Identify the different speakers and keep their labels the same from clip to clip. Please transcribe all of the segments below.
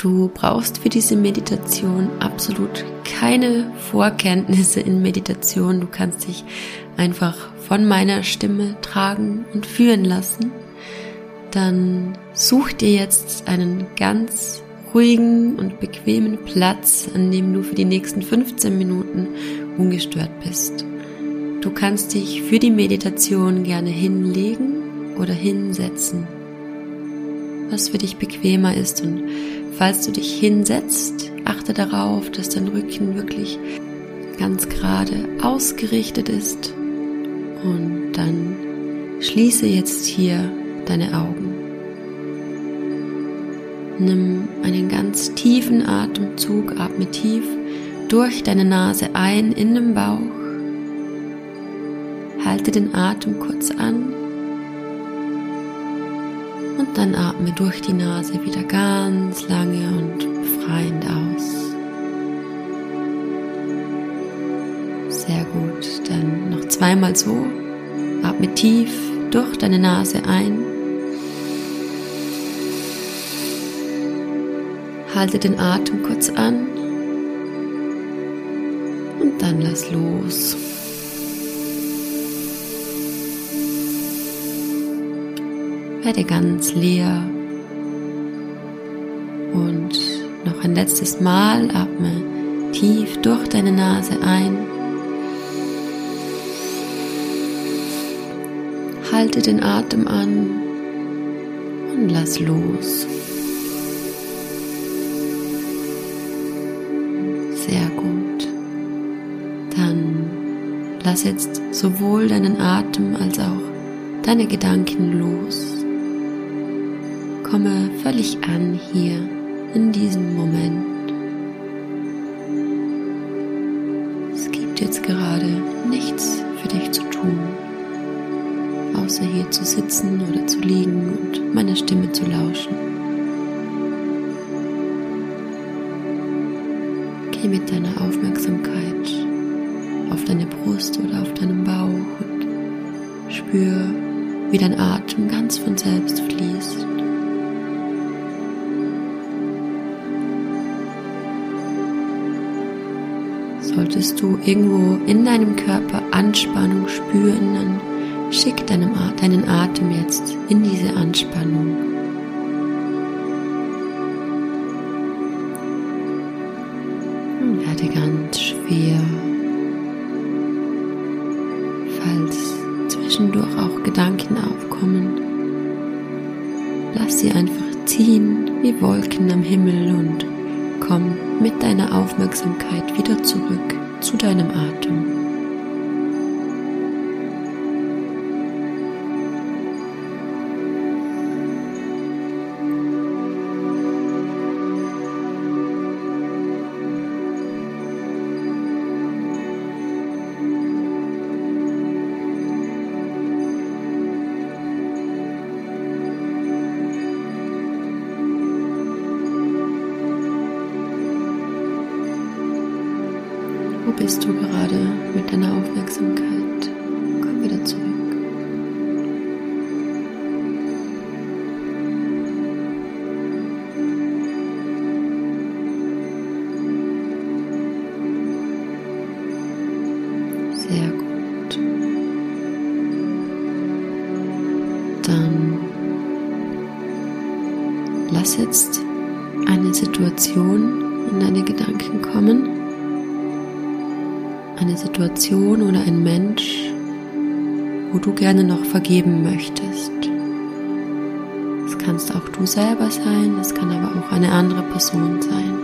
Speaker 1: Du brauchst für diese Meditation absolut keine Vorkenntnisse in Meditation. Du kannst dich einfach von meiner Stimme tragen und führen lassen. Dann such dir jetzt einen ganz ruhigen und bequemen Platz, an dem du für die nächsten 15 Minuten ungestört bist. Du kannst dich für die Meditation gerne hinlegen oder hinsetzen, was für dich bequemer ist. Und falls du dich hinsetzt, achte darauf, dass dein Rücken wirklich ganz gerade ausgerichtet ist. Und dann schließe jetzt hier deine Augen. Nimm einen ganz tiefen Atemzug, atme tief durch deine Nase ein in den Bauch. Halte den Atem kurz an dann atme durch die Nase wieder ganz lange und befreiend aus. Sehr gut, dann noch zweimal so. Atme tief durch deine Nase ein Halte den Atem kurz an und dann lass los. Werde ganz leer und noch ein letztes Mal atme tief durch deine Nase ein. Halte den Atem an und lass los. Lass jetzt sowohl deinen Atem als auch deine Gedanken los. Komme völlig an hier in diesem Moment. Es gibt jetzt gerade nichts für dich zu tun, außer hier zu sitzen oder zu liegen und meiner Stimme zu lauschen. Geh mit deiner Aufmerksamkeit auf deine Brust oder auf deinem Bauch und spür, wie dein Atem ganz von selbst fließt. Solltest du irgendwo in deinem Körper Anspannung spüren, dann schick deinem, deinen Atem jetzt in diese Anspannung. Und werde ganz schwer zwischendurch auch Gedanken aufkommen. Lass sie einfach ziehen wie Wolken am Himmel und komm mit deiner Aufmerksamkeit wieder zurück zu deinem Atem. Jetzt eine Situation in deine Gedanken kommen eine Situation oder ein Mensch, wo du gerne noch vergeben möchtest. Es kannst auch du selber sein, es kann aber auch eine andere Person sein.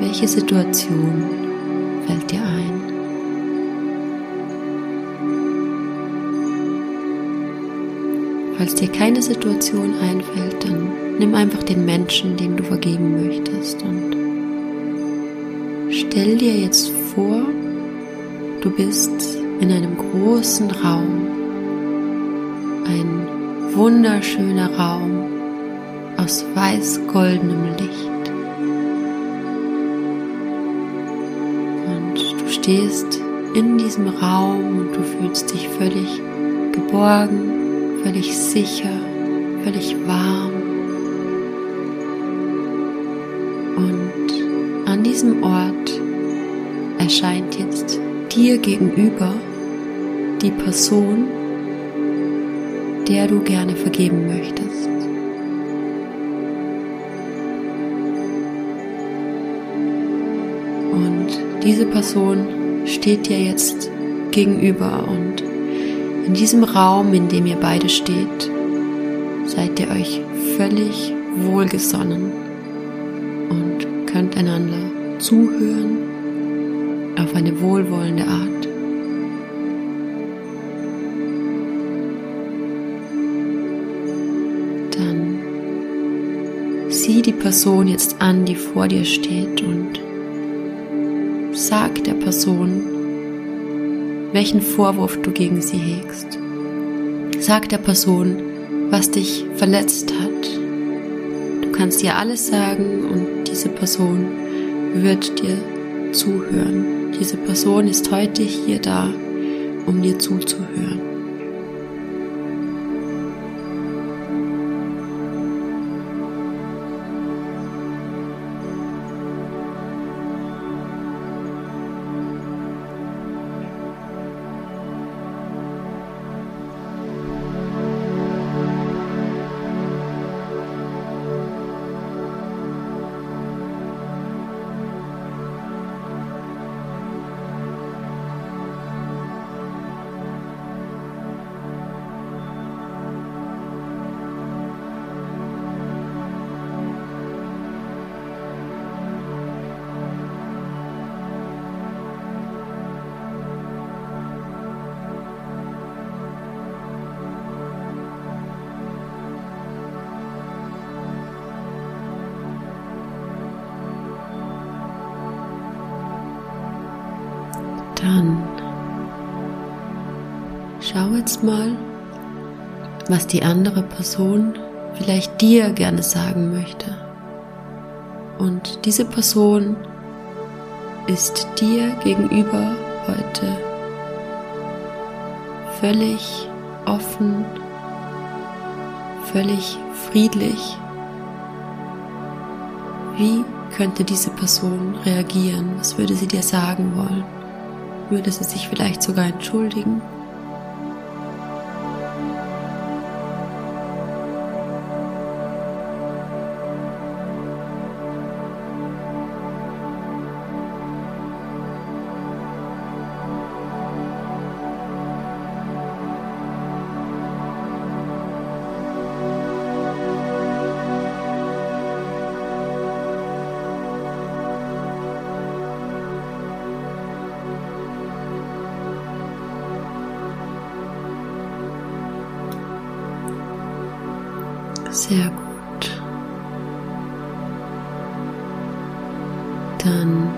Speaker 1: Welche Situation fällt dir ein? Falls dir keine Situation einfällt, dann nimm einfach den Menschen, dem du vergeben möchtest und stell dir jetzt vor, du bist in einem großen Raum, ein wunderschöner Raum aus weiß-goldenem Licht. Und du stehst in diesem Raum und du fühlst dich völlig geborgen, völlig sicher, völlig warm. diesem Ort erscheint jetzt dir gegenüber die Person, der du gerne vergeben möchtest. Und diese Person steht dir jetzt gegenüber und in diesem Raum, in dem ihr beide steht, seid ihr euch völlig wohlgesonnen und könnt einander zuhören auf eine wohlwollende Art. Dann sieh die Person jetzt an, die vor dir steht und sag der Person, welchen Vorwurf du gegen sie hegst. Sag der Person, was dich verletzt hat. Du kannst ihr alles sagen und diese Person wird dir zuhören. Diese Person ist heute hier da, um dir zuzuhören. Schau jetzt mal, was die andere Person vielleicht dir gerne sagen möchte. Und diese Person ist dir gegenüber heute völlig offen, völlig friedlich. Wie könnte diese Person reagieren? Was würde sie dir sagen wollen? würde sie sich vielleicht sogar entschuldigen. Sehr gut. Dann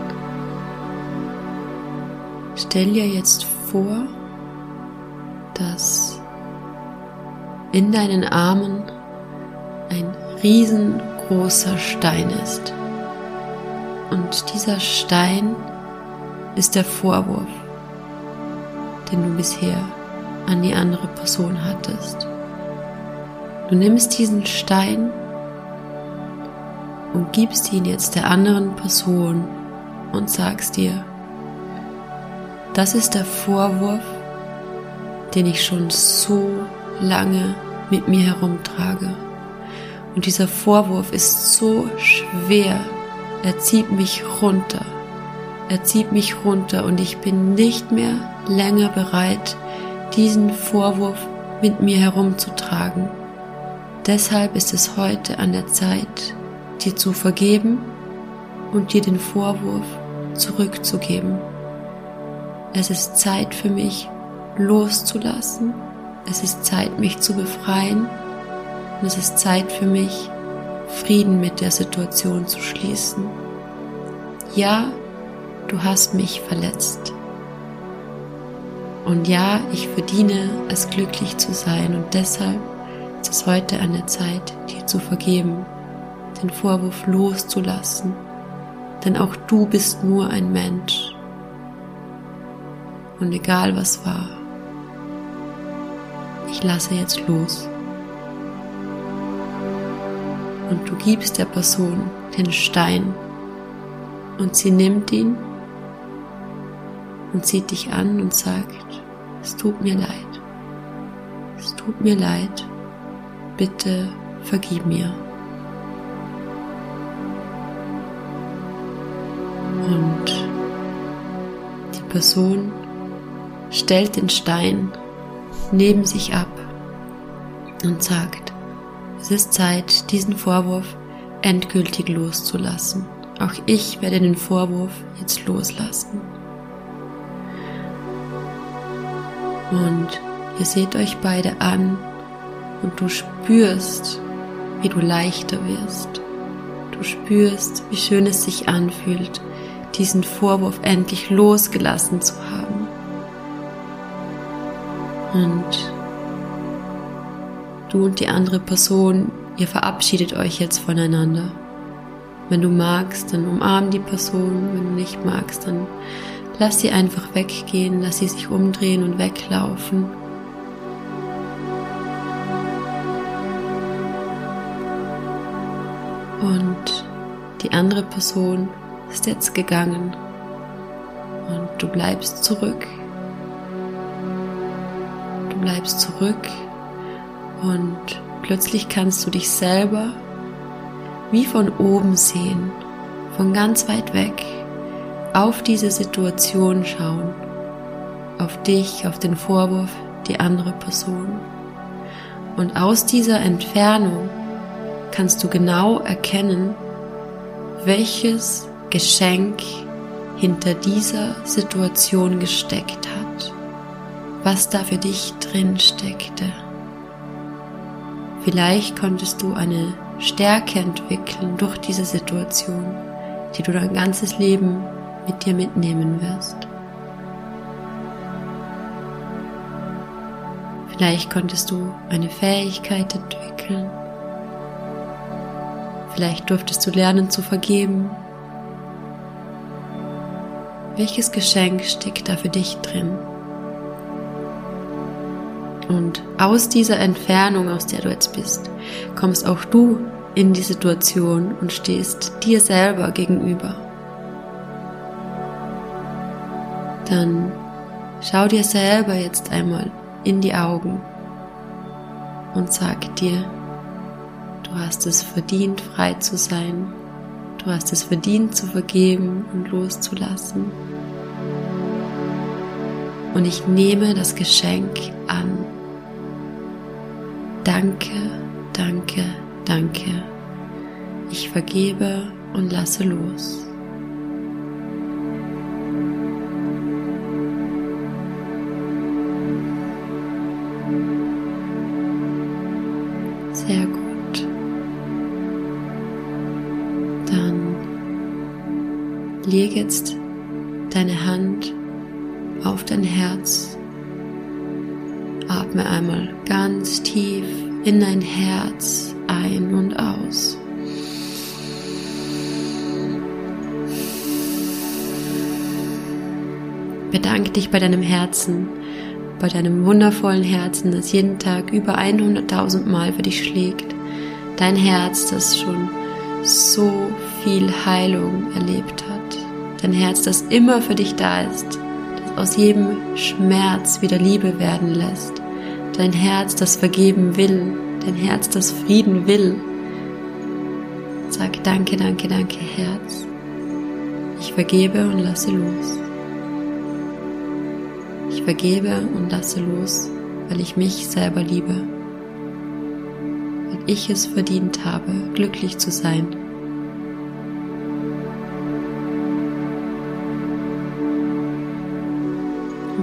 Speaker 1: stell dir jetzt vor, dass in deinen Armen ein riesengroßer Stein ist. Und dieser Stein ist der Vorwurf, den du bisher an die andere Person hattest. Du nimmst diesen Stein und gibst ihn jetzt der anderen Person und sagst dir, das ist der Vorwurf, den ich schon so lange mit mir herumtrage. Und dieser Vorwurf ist so schwer, er zieht mich runter. Er zieht mich runter und ich bin nicht mehr länger bereit, diesen Vorwurf mit mir herumzutragen. Deshalb ist es heute an der Zeit, dir zu vergeben und dir den Vorwurf zurückzugeben. Es ist Zeit für mich loszulassen. Es ist Zeit, mich zu befreien. Und es ist Zeit für mich, Frieden mit der Situation zu schließen. Ja, du hast mich verletzt. Und ja, ich verdiene es glücklich zu sein und deshalb es ist heute an der Zeit, dir zu vergeben, den Vorwurf loszulassen, denn auch du bist nur ein Mensch. Und egal was war, ich lasse jetzt los. Und du gibst der Person den Stein Und sie nimmt ihn und sieht dich an und sagt, es tut mir leid. Es tut mir leid. Bitte vergib mir. Und die Person stellt den Stein neben sich ab und sagt, es ist Zeit, diesen Vorwurf endgültig loszulassen. Auch ich werde den Vorwurf jetzt loslassen. Und ihr seht euch beide an und du spürst, wie du leichter wirst. Du spürst, wie schön es sich anfühlt, diesen Vorwurf endlich losgelassen zu haben. Und du und die andere Person, ihr verabschiedet euch jetzt voneinander. Wenn du magst, dann umarm die Person, wenn du nicht magst, dann lass sie einfach weggehen, lass sie sich umdrehen und weglaufen. Und die andere Person ist jetzt gegangen und du bleibst zurück. Du bleibst zurück und plötzlich kannst du dich selber wie von oben sehen, von ganz weit weg, auf diese Situation schauen, auf dich, auf den Vorwurf, die andere Person. Und aus dieser Entfernung kannst du genau erkennen, welches Geschenk hinter dieser Situation gesteckt hat, was da für dich drin steckte. Vielleicht konntest du eine Stärke entwickeln durch diese Situation, die du dein ganzes Leben mit dir mitnehmen wirst. Vielleicht konntest du eine Fähigkeit entwickeln. Vielleicht durftest du lernen zu vergeben. Welches Geschenk steckt da für dich drin? Und aus dieser Entfernung, aus der du jetzt bist, kommst auch du in die Situation und stehst dir selber gegenüber. Dann schau dir selber jetzt einmal in die Augen und sag dir, du hast es verdient, frei zu sein. Du hast es verdient, zu vergeben und loszulassen. Und ich nehme das Geschenk an. Danke, danke, danke. Ich vergebe und lasse los. Jetzt deine Hand auf dein Herz Atme einmal ganz tief in dein Herz ein und aus. Bedanke dich bei deinem Herzen, bei deinem wundervollen Herzen, das jeden Tag über 100.000 Mal für dich schlägt. Dein Herz, das schon so viel Heilung erlebt hat. Dein Herz, das immer für dich da ist, das aus jedem Schmerz wieder Liebe werden lässt dein Herz, das vergeben will, dein Herz, das Frieden will. Sag danke, danke, danke, Herz. Ich vergebe und lasse los. Ich vergebe und lasse los, weil ich mich selber liebe. Weil ich es verdient habe, glücklich zu sein.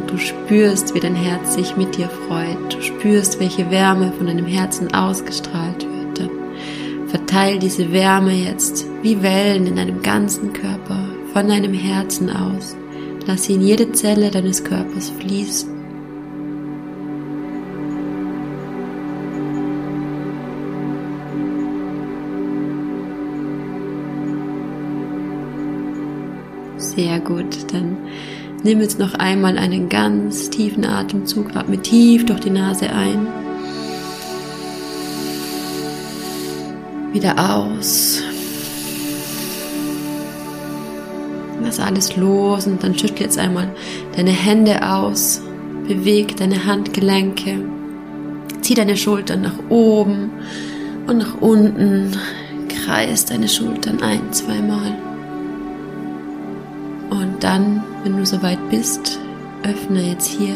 Speaker 1: Du spürst, wie dein Herz sich mit dir freut. Du spürst, welche Wärme von deinem Herzen ausgestrahlt wird. Dann verteil diese Wärme jetzt wie Wellen in deinem ganzen Körper von deinem Herzen aus. Lass sie in jede Zelle deines Körpers fließen. Sehr gut, dann Nimm jetzt noch einmal einen ganz tiefen Atemzug, atme tief durch die Nase ein. Wieder aus. lass alles los und dann schüttel jetzt einmal deine Hände aus, beweg deine Handgelenke, zieh deine Schultern nach oben und nach unten, kreis deine Schultern ein, zweimal. Dann, wenn du soweit bist, öffne jetzt hier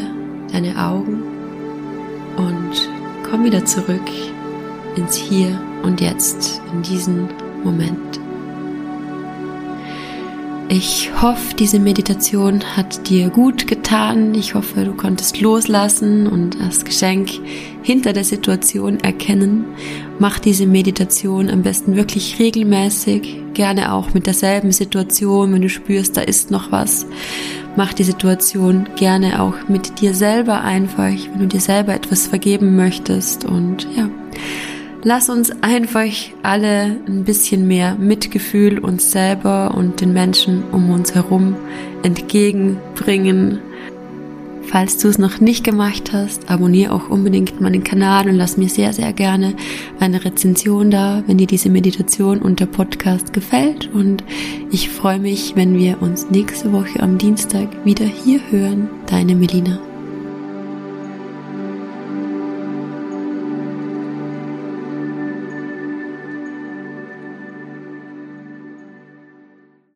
Speaker 1: deine Augen und komm wieder zurück ins Hier und Jetzt, in diesen Moment. Ich hoffe, diese Meditation hat dir gut getan. Ich hoffe, du konntest loslassen und das Geschenk hinter der Situation erkennen. Mach diese Meditation am besten wirklich regelmäßig, gerne auch mit derselben Situation, wenn du spürst, da ist noch was. Mach die Situation gerne auch mit dir selber einfach, wenn du dir selber etwas vergeben möchtest und ja. Lass uns einfach alle ein bisschen mehr Mitgefühl uns selber und den Menschen um uns herum entgegenbringen. Falls du es noch nicht gemacht hast, abonniere auch unbedingt meinen Kanal und lass mir sehr, sehr gerne eine Rezension da, wenn dir diese Meditation und der Podcast gefällt. Und ich freue mich, wenn wir uns nächste Woche am Dienstag wieder hier hören. Deine Melina.